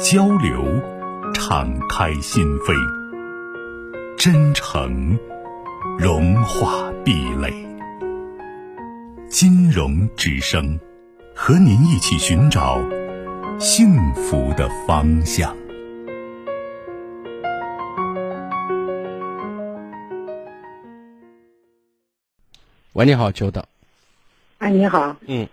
交流，敞开心扉；真诚，融化壁垒。金融之声，和您一起寻找幸福的方向。喂，你好，久等。哎，你好。嗯。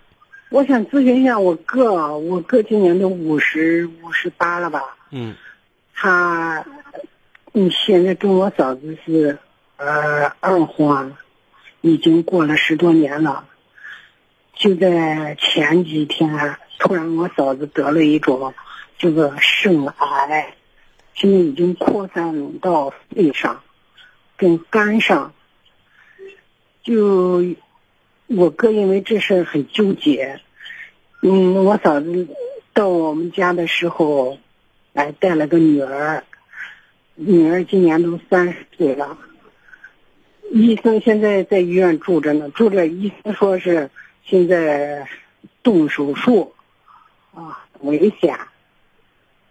我想咨询一下我哥，我哥今年都五十五十八了吧？嗯，他，嗯，现在跟我嫂子是，呃，二婚，已经过了十多年了。就在前几天，突然我嫂子得了一种，这个肾癌，现在已经扩散到肺上，跟肝上，就。我哥因为这事很纠结，嗯，我嫂子到我们家的时候，来带了个女儿，女儿今年都三十岁了。医生现在在医院住着呢，住着医生说是现在动手术，啊，危险，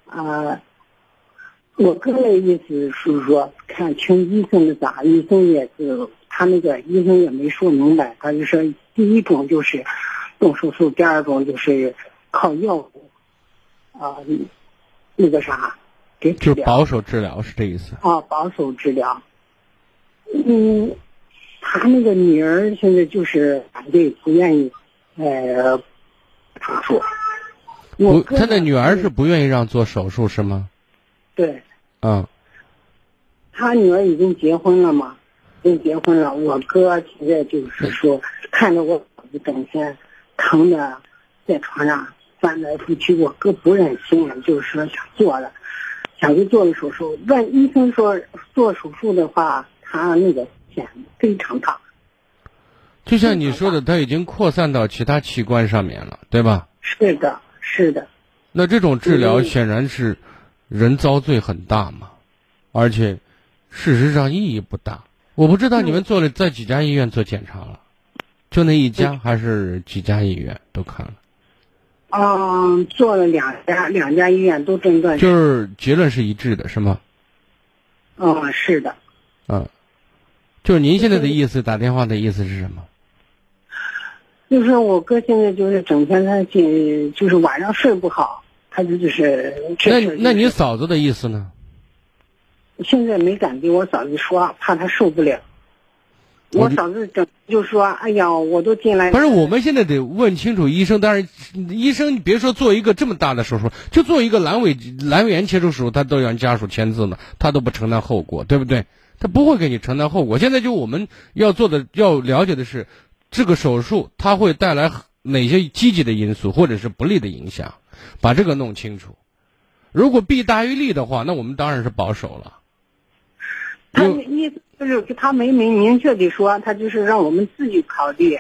啊，我哥的意思是说看听医生的咋，医生也是。他那个医生也没说明白，他就说第一种就是动手术，第二种就是靠药物啊，那个啥给治疗，就保守治疗是这意思啊，保守治疗。嗯，他那个女儿现在就是反对，不愿意呃手术。不，他的女儿是不愿意让做手术是吗？对。嗯。他女儿已经结婚了嘛？已经结婚了，我哥现在就是说，看着我嫂子整天疼的在床上翻来覆去，我哥不忍心了，就是说想做了，想去做了手术。问医生说做手术的话，他那个险非常大。就像你说的，他已经扩散到其他器官上面了，对吧？是的，是的。那这种治疗显然是人遭罪很大嘛，而且事实上意义不大。我不知道你们做了在几家医院做检查了，就那一家还是几家医院都看了？嗯，做了两家，两家医院都诊断就是结论是一致的，是吗？嗯，是的。嗯，就是您现在的意思，打电话的意思是什么？就是我哥现在就是整天他就就是晚上睡不好，他就就是。那那你嫂子的意思呢？现在没敢跟我嫂子说，怕她受不了。我嫂子整就说：“哎呀，我都进来。”不是，我们现在得问清楚医生。但是医生，你别说做一个这么大的手术，就做一个阑尾阑尾炎切除手术，他都让家属签字呢，他都不承担后果，对不对？他不会给你承担后果。现在就我们要做的、要了解的是，这个手术它会带来哪些积极的因素，或者是不利的影响，把这个弄清楚。如果弊大于利的话，那我们当然是保守了。他意思就是他没明明确的说，他就是让我们自己考虑。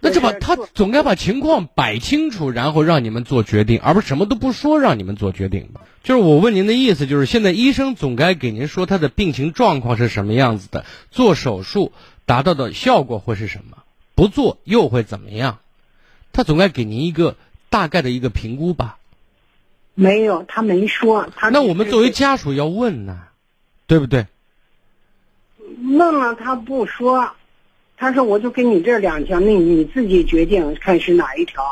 那就把他总该把情况摆清楚，然后让你们做决定，而不是什么都不说让你们做决定吧。就是我问您的意思，就是现在医生总该给您说他的病情状况是什么样子的，做手术达到的效果会是什么，不做又会怎么样？他总该给您一个大概的一个评估吧。没有，他没说。他那我们作为家属要问呢，对不对？问了他不说，他说我就给你这两条，那你自己决定看是哪一条。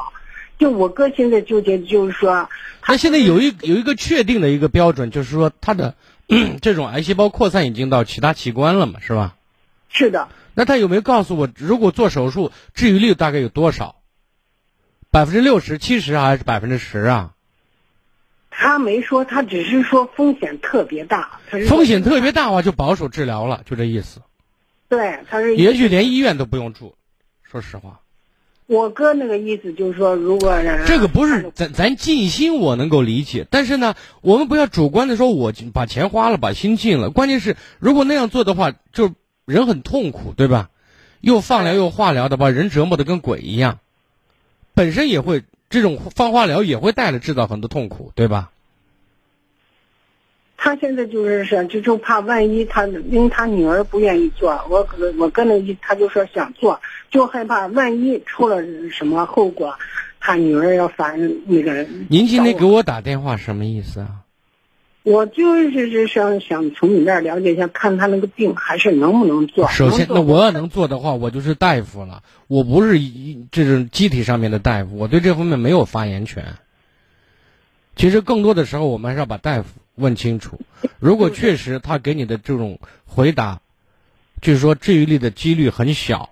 就我哥现在纠结，就是说，他现在有一有一个确定的一个标准，就是说他的 这种癌细胞扩散已经到其他器官了嘛，是吧？是的。那他有没有告诉我，如果做手术治愈率大概有多少？百分之六十、七十还是百分之十啊？他没说，他只是说风险特别大。风险特别大的话，就保守治疗了，就这意思。对，他是。也许连医院都不用住，说实话。我哥那个意思就是说，如果这个不是咱咱尽心，我能够理解。但是呢，我们不要主观的说，我把钱花了，把心尽了。关键是，如果那样做的话，就人很痛苦，对吧？又放疗又化疗的，把人折磨的跟鬼一样。本身也会这种放化疗也会带来制造很多痛苦，对吧？他现在就是说，就就怕万一他，因为他女儿不愿意做，我哥我哥那一他就说想做，就害怕万一出了什么后果，他女儿要烦那个人。您今天给我打电话什么意思啊？我就是是想想从你那儿了解一下，看他那个病还是能不能做。首先，那我要能做的话，我就是大夫了，我不是一这种机体上面的大夫，我对这方面没有发言权。其实更多的时候，我们还是要把大夫问清楚。如果确实他给你的这种回答，就是说治愈力的几率很小，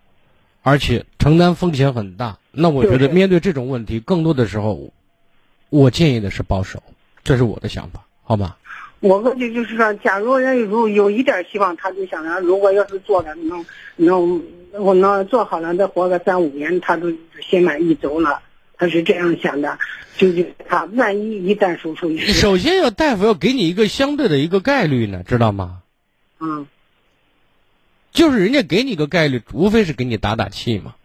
而且承担风险很大，那我觉得面对这种问题，更多的时候，我建议的是保守，这是我的想法，好吧？我问的就是说，假如要如有一点希望，他就想着，如果要是做了，能能我能做好了，再活个三五年，他都心满意足了。他是这样想的，就是他万一一旦手术，首先要大夫要给你一个相对的一个概率呢，知道吗？嗯，就是人家给你个概率，无非是给你打打气嘛，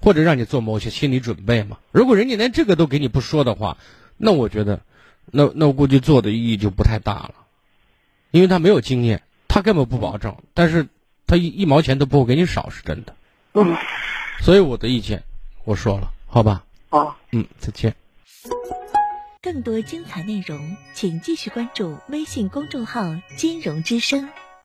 或者让你做某些心理准备嘛。如果人家连这个都给你不说的话，那我觉得，那那我估计做的意义就不太大了，因为他没有经验，他根本不保证，但是他一一毛钱都不会给你少，是真的。嗯，所以我的意见我说了，好吧。好，嗯，再见。更多精彩内容，请继续关注微信公众号“金融之声”。